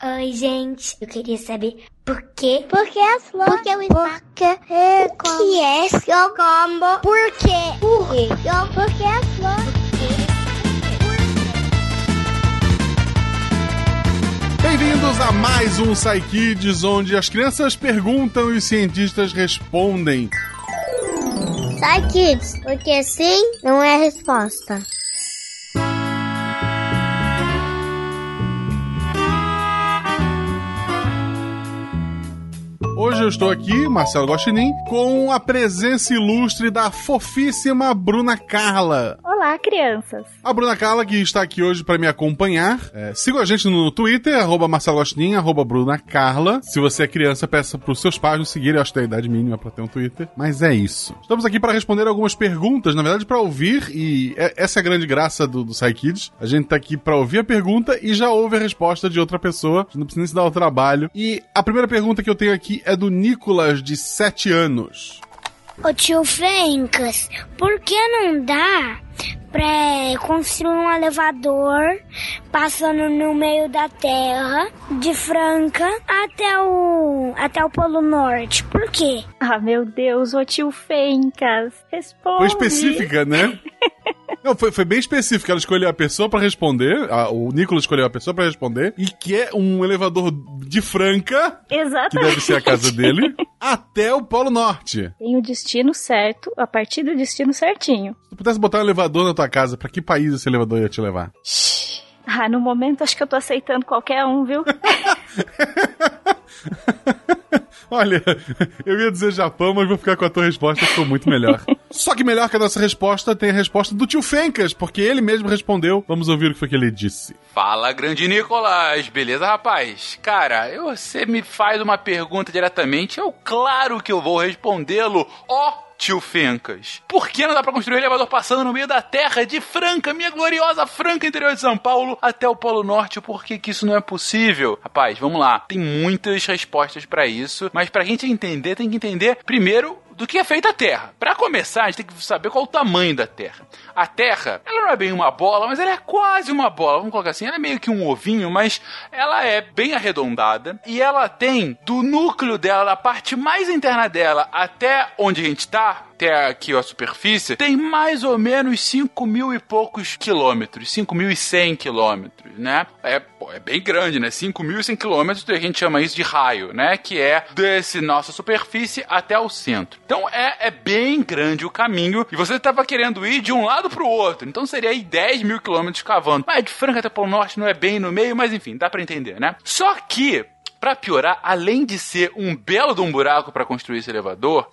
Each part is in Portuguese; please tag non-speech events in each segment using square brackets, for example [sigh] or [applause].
Oi, gente. Eu queria saber por quê? Por que as flores? Por que o espaço? Por que é como? que é seu combo? Por quê? Por quê? Por que as flores? Bem-vindos a mais um Psy Kids, onde as crianças perguntam e os cientistas respondem. Sai, kids, porque sim não é resposta. Hoje eu estou aqui, Marcelo Guaxinim, com a presença ilustre da fofíssima Bruna Carla. Olá, crianças. A Bruna Carla, que está aqui hoje para me acompanhar. É, siga a gente no Twitter, arroba Guaxinim, arroba Bruna Carla. Se você é criança, peça para os seus pais nos seguirem. Eu acho que tem a idade mínima para ter um Twitter. Mas é isso. Estamos aqui para responder algumas perguntas, na verdade, para ouvir. E é- essa é a grande graça do, do Psy Kids. A gente tá aqui para ouvir a pergunta e já ouve a resposta de outra pessoa. A gente não precisa nem se dar o trabalho. E a primeira pergunta que eu tenho aqui é do Nicolas, de 7 anos. Ô tio Fencas, por que não dá construir um elevador passando no meio da terra, de Franca até o até o Polo Norte? Por quê? Ah, meu Deus, ô tio Fencas. Responde. Foi específica, né? [laughs] Não, foi, foi bem específica. Ela escolheu a pessoa pra responder. a- o Nicolas escolheu a pessoa pra responder. E que é um elevador de Franca, que Exatamente. deve ser a casa dele, até o Polo Norte. Tem o destino certo, a partir do destino certinho. Se tu pudesse botar um elevador na tua casa, pra que país esse elevador ia te levar? Ah, no momento acho que eu tô aceitando qualquer um, viu? [laughs] Olha, eu ia dizer Japão, mas vou ficar com a tua resposta, que ficou muito melhor. [laughs] Só que melhor que a nossa resposta tem a resposta do tio Fencas, porque ele mesmo respondeu. Vamos ouvir o que foi que ele disse. Fala, grande Nicolas! Beleza, rapaz? Cara, eu- você me faz uma pergunta diretamente, eu claro que eu vou respondê-lo. Ó, tio Fencas, por que não dá pra construir um elevador passando no meio da terra de Franca, minha gloriosa Franca, interior de São Paulo, até o Polo Norte? Por que, que isso não é possível? Rapaz, vamos lá. Tem muitas respostas pra isso, mas pra gente entender, tem que entender primeiro do que é feita a Terra. Pra começar, a gente tem que saber qual o tamanho da Terra. A Terra, ela não é bem uma bola, mas ela é quase uma bola. Vamos colocar assim, ela é meio que um ovinho, mas ela é bem arredondada e ela tem do núcleo dela, da parte mais interna dela, até onde a gente tá, até aqui a superfície, tem mais ou menos 5 mil e poucos quilômetros, 5.100 quilômetros, né? É, pô, é bem grande, né? 5.100 quilômetros, a gente chama isso de raio, né? Que é desse nossa superfície até o centro. Então é, é bem grande o caminho e você estava querendo ir de um lado pro outro. Então seria aí 10 mil quilômetros cavando. Mas de Franca até Polo Norte não é bem no meio, mas enfim, dá pra entender, né? Só que, pra piorar, além de ser um belo de um buraco para construir esse elevador,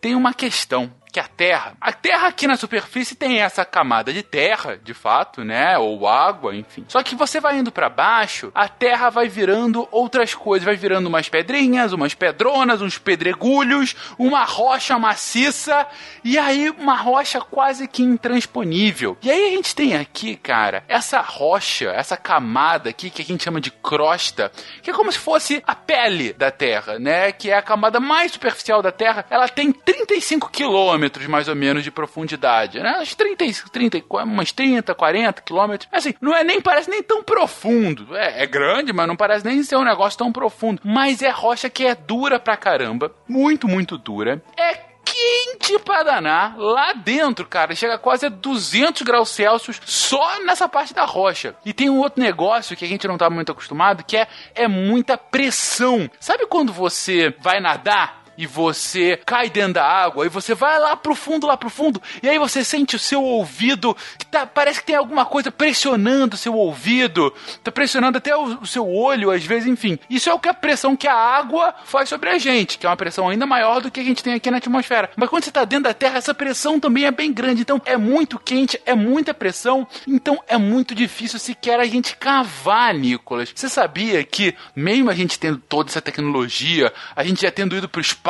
tem uma questão que a Terra, a Terra aqui na superfície tem essa camada de terra, de fato, né, ou água, enfim. Só que você vai indo pra baixo, a Terra vai virando outras coisas, vai virando umas pedrinhas, umas pedronas, uns pedregulhos, uma rocha maciça e aí uma rocha quase que intransponível. E aí a gente tem aqui, cara, essa rocha, essa camada aqui que a gente chama de crosta, que é como se fosse a pele da Terra, né, que é a camada mais superficial da Terra. Ela tem 35 quilômetros mais ou menos de profundidade, né? Uns 30, 30, umas 30, 40 quilômetros. Assim, não é nem parece nem tão profundo. É, é grande, mas não parece nem ser um negócio tão profundo. Mas é rocha que é dura pra caramba, muito, muito dura. É quente pra danar lá dentro, cara. Chega quase a 200 graus Celsius só nessa parte da rocha. E tem um outro negócio que a gente não tá muito acostumado, que é, é muita pressão. Sabe quando você vai nadar? E você cai dentro da água e você vai lá pro fundo, lá pro fundo, e aí você sente o seu ouvido que tá, parece que tem alguma coisa pressionando o seu ouvido, tá pressionando até o, o seu olho, às vezes, enfim. Isso é o que a pressão que a água faz sobre a gente, que é uma pressão ainda maior do que a gente tem aqui na atmosfera. Mas quando você tá dentro da Terra, essa pressão também é bem grande, então é muito quente, é muita pressão, então é muito difícil sequer a gente cavar, Nicolas. Você sabia que, mesmo a gente tendo toda essa tecnologia, a gente já tendo ido pro espaço,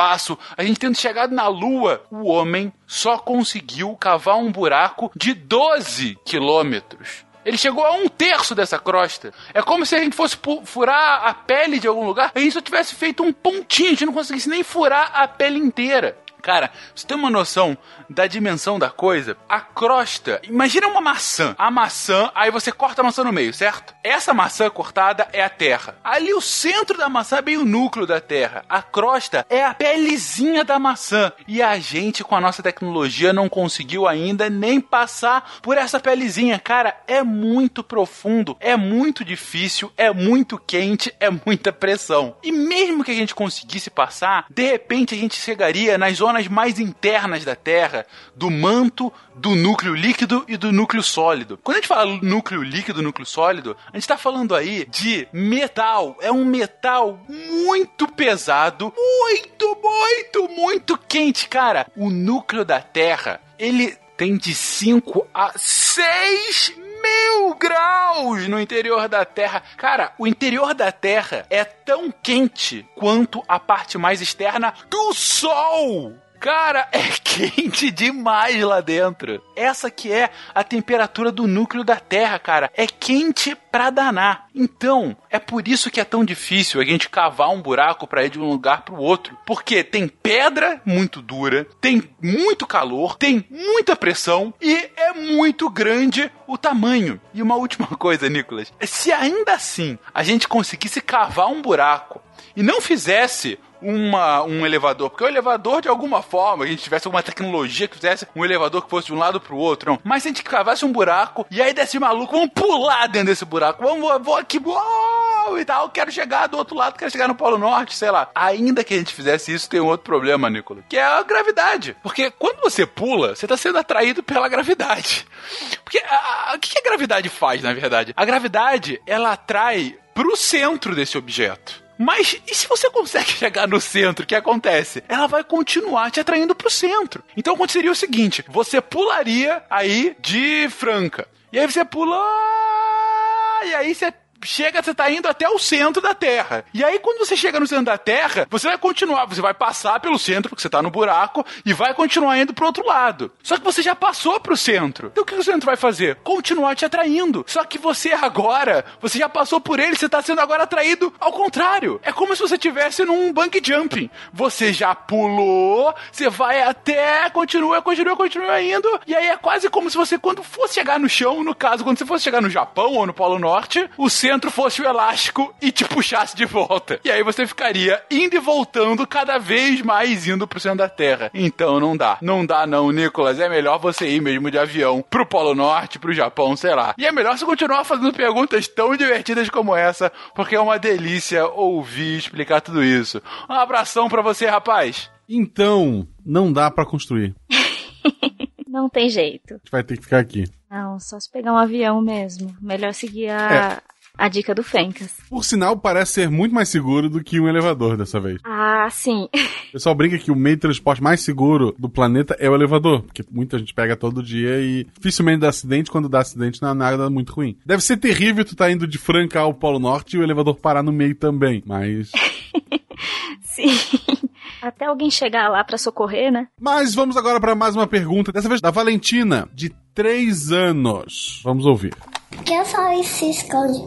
a gente tendo chegado na Lua, o homem só conseguiu cavar um buraco de 12 quilômetros. Ele chegou a um terço dessa crosta. É como se a gente fosse furar a pele de algum lugar, a gente só tivesse feito um pontinho, a gente não conseguisse nem furar a pele inteira. Cara, você tem uma noção da dimensão da coisa? A crosta, imagina uma maçã. A maçã, aí você corta a maçã no meio, certo? Essa maçã cortada é a Terra. Ali o centro da maçã é bem o núcleo da Terra. A crosta é a pelezinha da maçã. E a gente, com a nossa tecnologia, não conseguiu ainda nem passar por essa pelezinha. Cara, é muito profundo, é muito difícil, é muito quente, é muita pressão. E mesmo que a gente conseguisse passar, de repente a gente chegaria nas zonas mais internas da Terra, do manto, do núcleo líquido e do núcleo sólido. Quando a gente fala núcleo líquido, núcleo sólido, a gente está falando aí de metal. É um metal muito pesado, muito, muito, muito quente, cara. O núcleo da Terra, ele tem de 5 a 6 mil graus no interior da Terra. Cara, o interior da Terra é tão quente quanto a parte mais externa do Sol. Cara, é [laughs] quente demais lá dentro. Essa que é a temperatura do núcleo da Terra, cara. É quente pra danar. Então, é por isso que é tão difícil a gente cavar um buraco para ir de um lugar pro outro. Porque tem pedra muito dura, tem muito calor, tem muita pressão e é muito grande o tamanho. E uma última [laughs] coisa, Nicolas. Se ainda assim a gente conseguisse cavar um buraco e não fizesse uma, um elevador. Porque o elevador, de alguma forma, a gente tivesse alguma tecnologia que fizesse um elevador que fosse de um lado pro outro, não. Mas se a gente cavasse um buraco e aí desse maluco, vamos pular dentro desse buraco. Vamos, vou aqui, uou, e tal, quero chegar do outro lado, quero chegar no Polo Norte, sei lá. Ainda que a gente fizesse isso, tem um outro problema, Nicolas, que é a gravidade. Porque quando você pula, você tá sendo atraído pela gravidade. Porque o que a gravidade faz, na verdade? A gravidade, ela atrai pro centro desse objeto. Mas e se você consegue [laughs] chegar no centro, o que acontece? Ela vai continuar te atraindo pro centro. Então aconteceria o seguinte: você pularia aí de Franca. E aí você pula. E aí você chega, você tá indo até o centro da Terra. E aí, quando você chega no centro da Terra, você vai continuar, você vai passar pelo centro, porque você tá no buraco, e vai continuar indo pro outro lado. Só que você já passou pro centro. Então o que o centro vai fazer? Continuar te atraindo. Só que você agora, você já passou por ele, você tá sendo agora atraído ao contrário. É como se você tivesse num bungee jumping. Você já pulou, você vai até, continua, continua, continua indo, e aí é quase como se você, quando fosse chegar no chão, no caso, quando você fosse chegar no Japão ou no Polo Norte, o centro fosse o elástico e te puxasse de volta. E aí você ficaria indo e voltando cada vez mais indo pro centro da Terra. Então não dá. Não dá não, Nicolas. É melhor você ir mesmo de avião pro Polo Norte, pro Japão, sei lá. E é melhor você continuar fazendo perguntas tão divertidas como essa, porque é uma delícia ouvir e explicar tudo isso. Um abração para você, rapaz. Então, não dá para construir. [laughs] Não tem jeito. A gente vai ter que ficar aqui. Não, só se pegar um avião mesmo. Melhor seguir a, a dica do Fencas. Por sinal, parece ser muito mais seguro do que um elevador dessa vez. Ah, sim. O pessoal brinca que o meio de transporte mais seguro do planeta é o elevador, porque muita gente pega todo dia e dificilmente dá acidente. Quando dá acidente, não é nada muito ruim. Deve ser terrível tu tá indo de Franca ao Polo Norte e o elevador parar no meio também, mas. [laughs] Sim. Até alguém chegar lá pra socorrer, né? Mas vamos agora para mais uma pergunta, dessa vez da Valentina, de 3 anos. Vamos ouvir. que o sol se esconde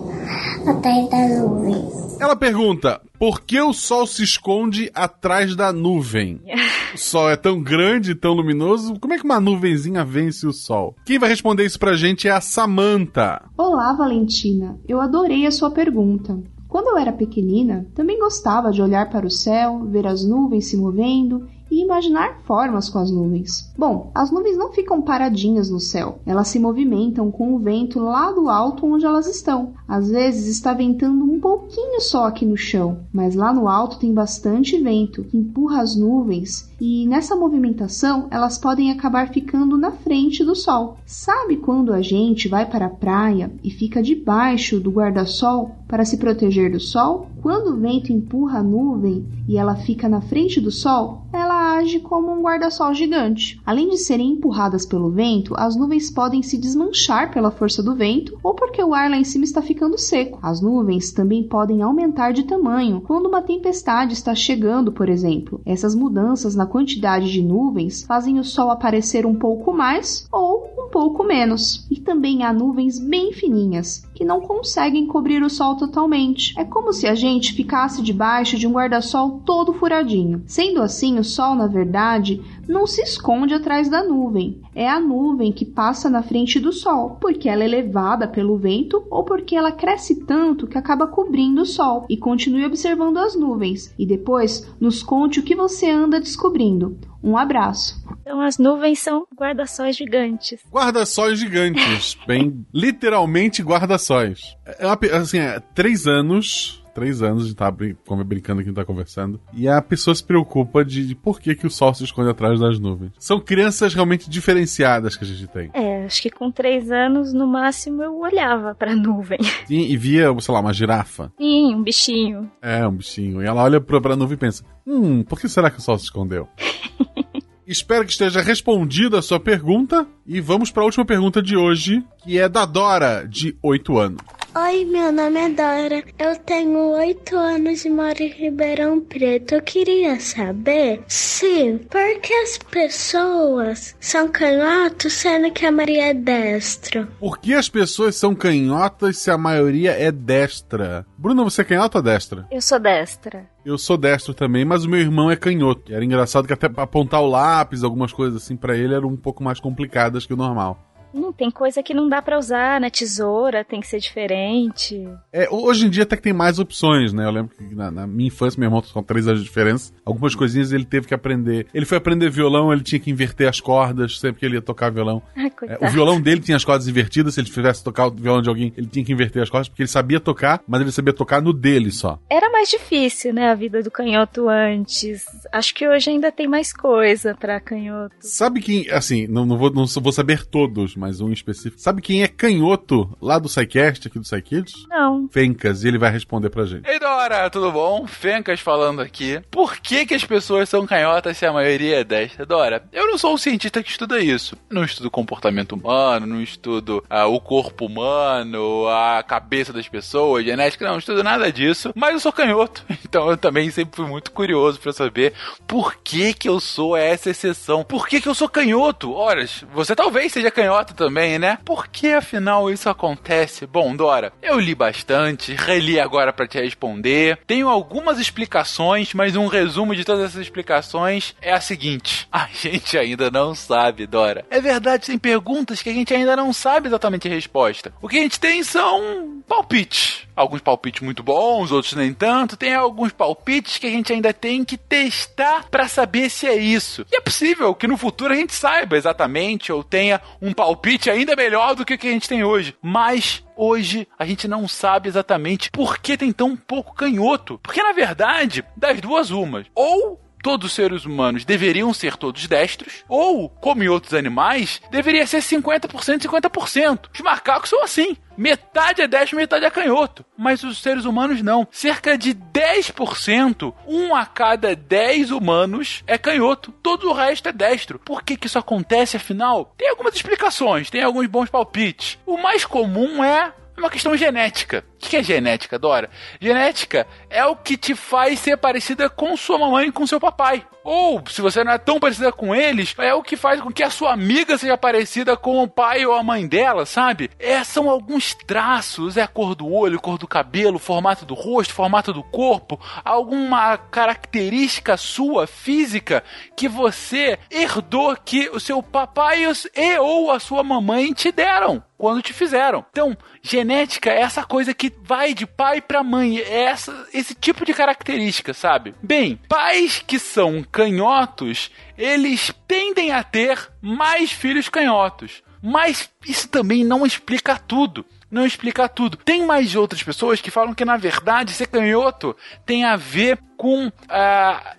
atrás da nuvem? Ela pergunta: por que o sol se esconde atrás da nuvem? [laughs] O sol é tão grande e tão luminoso, como é que uma nuvenzinha vence o sol? Quem vai responder isso pra gente é a Samantha. Olá, Valentina. Eu adorei a sua pergunta. Quando eu era pequenina, também gostava de olhar para o céu, ver as nuvens se movendo e imaginar formas com as nuvens. Bom, as nuvens não ficam paradinhas no céu, elas se movimentam com o vento lá do alto onde elas estão. Às vezes está ventando um pouquinho só aqui no chão, mas lá no alto tem bastante vento que empurra as nuvens e nessa movimentação elas podem acabar ficando na frente do sol. Sabe quando a gente vai para a praia e fica debaixo do guarda-sol para se proteger do sol? Quando o vento empurra a nuvem e ela fica na frente do sol, ela age como um guarda-sol gigante. Além de serem empurradas pelo vento, as nuvens podem se desmanchar pela força do vento ou porque o ar lá em cima está ficando seco. As nuvens também podem aumentar de tamanho quando uma tempestade está chegando, por exemplo. Essas mudanças na quantidade de nuvens fazem o sol aparecer um pouco mais ou um pouco menos. E também há nuvens bem fininhas, que não conseguem cobrir o sol totalmente. É como se a gente ficasse debaixo de um guarda-sol todo furadinho. Sendo assim, o sol, na verdade, não se esconde atrás da nuvem. É a nuvem que passa na frente do sol, porque ela é levada pelo vento ou porque ela cresce tanto que acaba cobrindo o sol. E continue observando as nuvens e depois nos conte o que você anda descobrindo. Um abraço. Então as nuvens são guarda-sóis gigantes. Guarda-sóis gigantes. [laughs] Bem, literalmente guarda-sóis. É uma, assim, é, três anos três anos, a gente tá brin brincando aqui, a gente tá conversando. E a pessoa se preocupa de, de, por que, que o sol se esconde atrás das nuvens. São crianças realmente diferenciadas que a gente tem. É, acho que com três anos, no máximo, eu olhava pra nuvem. [laughs] Sim, e via, sei lá, uma girafa. Sim, um bichinho. É, um bichinho. E ela olha pra, pra nuvem e pensa: hum, por que será que o sol se escondeu? [laughs] Espero que esteja respondida a sua pergunta. E vamos para a última pergunta de hoje, que é da Dora, de 8 anos. Oi, meu nome é Dora. Eu tenho oito anos e moro em Ribeirão Preto. Eu queria saber se por que as pessoas são canhotos sendo que a Maria é destra. Por que as pessoas são canhotas se a maioria é destra? Bruna, você é canhota ou destra? Eu sou destra. Eu sou destro também, mas o meu irmão é canhoto. Era engraçado que até apontar o lápis, algumas coisas assim para ele eram um pouco mais complicadas que o normal. Não, tem coisa que não dá para usar, né? Tesoura tem que ser diferente. É, hoje em dia até que tem mais opções, né? Eu lembro que na, na minha infância, meu irmão com três anos de diferença, algumas coisinhas ele teve que aprender. Ele foi aprender violão, ele tinha que inverter as cordas sempre que ele ia tocar violão. [laughs] Ai, é, o violão dele tinha as cordas invertidas, se ele tivesse tocar o violão de alguém, ele tinha que inverter as cordas, porque ele sabia tocar, mas ele sabia tocar no dele só. Era mais difícil, né? A vida do canhoto antes. Acho que hoje ainda tem mais coisa para canhoto. Sabe quem, assim, não, não, vou, não vou saber todos, mas um específico. Sabe quem é canhoto lá do SciCast, aqui do SciKids? Não. Fencas, e ele vai responder pra gente. Ei, Dora, tudo bom? Fencas falando aqui. Por que que as pessoas são canhotas se a maioria é destra? Dora, eu não sou um cientista que estuda isso. Não estudo comportamento humano, não estudo ah, o corpo humano, a cabeça das pessoas, genética, não, não estudo nada disso. Mas eu sou canhoto, [laughs] então eu também sempre fui muito curioso para saber por que que eu sou essa exceção. Por que que eu sou canhoto? Ora, você talvez seja canhoto também, também, né? Por que afinal isso acontece? Bom, Dora, eu li bastante, reli agora para te responder. Tenho algumas explicações, mas um resumo de todas essas explicações é a seguinte: [laughs] a gente ainda não sabe, Dora. É verdade, tem perguntas que a gente ainda não sabe exatamente a resposta. O que a gente tem são palpites. Alguns palpites muito bons, outros nem tanto. Tem alguns palpites que a gente ainda tem que testar para saber se é isso. E é possível que no futuro a gente saiba exatamente ou tenha um palpite ainda melhor do que o que a gente tem hoje. Mas hoje a gente não sabe exatamente por que tem tão pouco canhoto. Porque na verdade, das duas umas, ou todos os seres humanos deveriam ser todos destros, ou, como em outros animais, deveria ser 50% 50%. Os macacos são assim. Metade é destro, metade é canhoto. Mas os seres humanos não. Cerca de 10%, um a cada 10 humanos é canhoto. Todo o resto é destro. Por que, que isso acontece, afinal? Tem algumas explicações, tem alguns bons palpites. O mais comum é uma questão genética. O que é genética, Dora? Genética é o que te faz ser parecida com sua mamãe e com seu papai. Ou, se você não é tão parecida com eles, é o que faz com que a sua amiga seja parecida com o pai ou a mãe dela, sabe? É, são alguns traços, é a cor do olho, cor do cabelo, formato do rosto, formato do corpo, alguma característica sua física que você herdou que o seu papai e ou a sua mamãe te deram quando te fizeram. Então, genética é essa coisa que vai de pai para mãe, é essa, esse tipo de característica, sabe? Bem, pais que são canhotos, eles tendem a ter mais filhos canhotos. Mas isso também não explica tudo não explica tudo. Tem mais outras pessoas que falam que, na verdade, ser canhoto tem a ver com uh,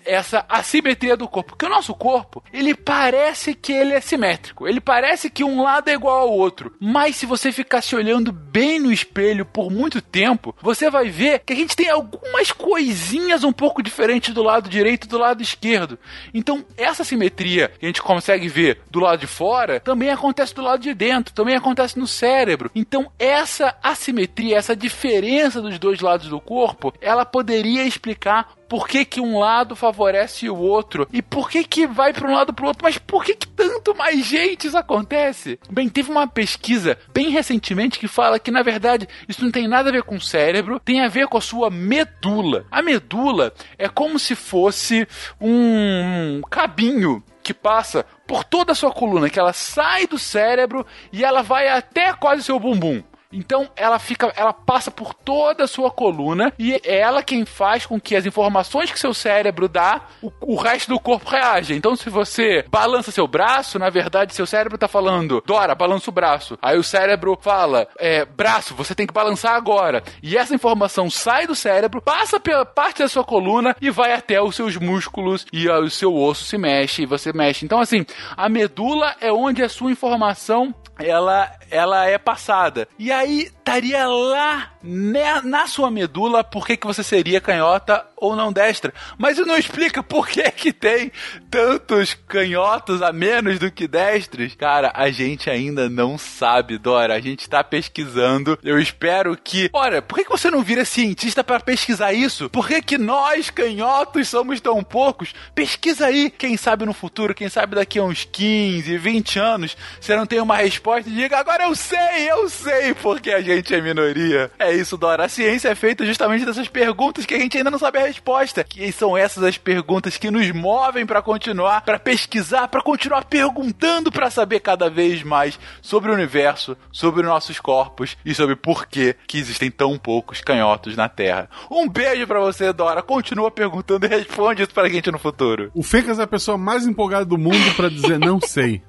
essa assimetria do corpo. Porque o nosso corpo, ele parece que ele é simétrico. Ele parece que um lado é igual ao outro. Mas se você ficar se olhando bem no espelho por muito tempo, você vai ver que a gente tem algumas coisinhas um pouco diferentes do lado direito e do lado esquerdo. Então, essa simetria que a gente consegue ver do lado de fora também acontece do lado de dentro, também acontece no cérebro. Então, essa assimetria, essa diferença dos dois lados do corpo, ela poderia explicar por que, que um lado favorece o outro e por que, que vai para um lado para o outro, mas por que, que tanto mais gente isso acontece? Bem, teve uma pesquisa bem recentemente que fala que, na verdade, isso não tem nada a ver com o cérebro, tem a ver com a sua medula. A medula é como se fosse um cabinho que passa por toda a sua coluna, que ela sai do cérebro e ela vai até quase seu bumbum. Então ela fica, ela passa por toda a sua coluna e é ela quem faz com que as informações que seu cérebro dá, o, o resto do corpo reage. Então se você balança seu braço, na verdade seu cérebro tá falando, Dora, balança o braço. Aí o cérebro fala, é, braço, você tem que balançar agora. E essa informação sai do cérebro, passa pela parte da sua coluna e vai até os seus músculos e o seu osso se mexe e você mexe. Então assim, a medula é onde a sua informação ela, ela é passada. E aí estaria lá né, na sua medula por que, que você seria canhota ou não destra. Mas não explica por que, que tem tantos canhotos a menos do que destros. Cara, a gente ainda não sabe, Dora. A gente tá pesquisando. Eu espero que. Ora, por que, que você não vira cientista para pesquisar isso? Por que, que nós, canhotos, somos tão poucos? Pesquisa aí. Quem sabe no futuro, quem sabe daqui a uns 15, 20 anos, você não tem uma resposta e diga: agora eu sei, eu sei porque a gente é minoria. É isso, Dora. A ciência é feita justamente dessas perguntas que a gente ainda não sabe a resposta. Que são essas as perguntas que nos movem para continuar, para pesquisar, para continuar perguntando para saber cada vez mais sobre o universo, sobre nossos corpos e sobre por que que existem tão poucos canhotos na Terra. Um beijo para você, Dora. Continua perguntando e responde isso pra gente no futuro. O Fencas é a pessoa mais empolgada do mundo para dizer não sei.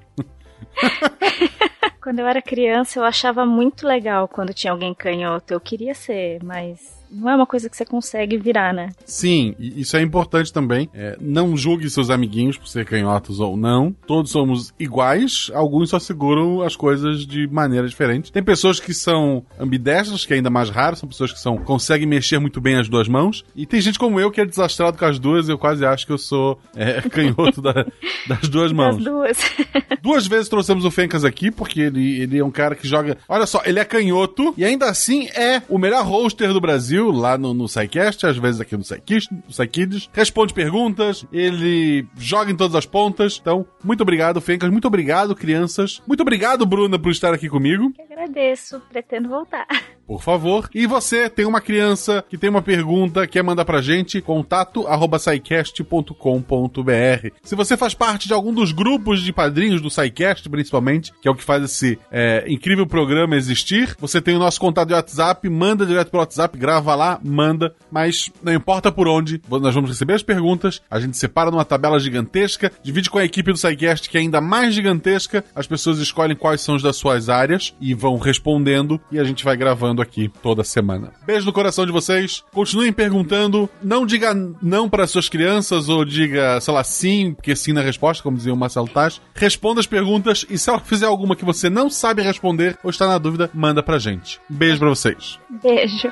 [laughs] Quando eu era criança, eu achava muito legal quando tinha alguém canhoto. Eu queria ser, mas não é uma coisa que você consegue virar, né? Sim, isso é importante também. É, não julgue seus amiguinhos por ser canhotos ou não. Todos somos iguais, alguns só seguram as coisas de maneira diferente. Tem pessoas que são ambidestras, que é ainda mais raro, são pessoas que são conseguem mexer muito bem as duas mãos. E tem gente como eu que é desastrado com as duas, eu quase acho que eu sou é, [laughs] canhoto da, das duas mãos. Das duas. [laughs] duas vezes trouxemos o Fencas aqui, porque ele, ele é um cara que joga. Olha só, ele é canhoto e ainda assim é o melhor roster do Brasil lá no, no SciCast, às vezes aqui no SciKids, responde perguntas, ele joga em todas as pontas. Então, muito obrigado, Fencas, muito obrigado, crianças. Muito obrigado, Bruna, por estar aqui comigo. Que agradeço, pretendo voltar. [laughs] Por favor. E você tem uma criança que tem uma pergunta, quer mandar pra gente, contato arroba Se você faz parte de algum dos grupos de padrinhos do SciCast, principalmente, que é o que faz esse é, incrível programa existir, você tem o nosso contato de WhatsApp, manda direto pelo WhatsApp, grava lá, manda, mas não importa por onde, nós vamos receber as perguntas, a gente separa numa tabela gigantesca, divide com a equipe do SciCast, que é ainda mais gigantesca, as pessoas escolhem quais são as das suas áreas e vão respondendo, e a gente vai gravando aqui toda semana. Beijo no coração de vocês. Continuem perguntando. Não diga não para suas crianças ou diga, sei lá, sim, porque sim na resposta, como dizia o Marcelo Taz. Responda as perguntas e se ela fizer alguma que você não sabe responder ou está na dúvida, manda pra gente. Beijo pra vocês. Beijo.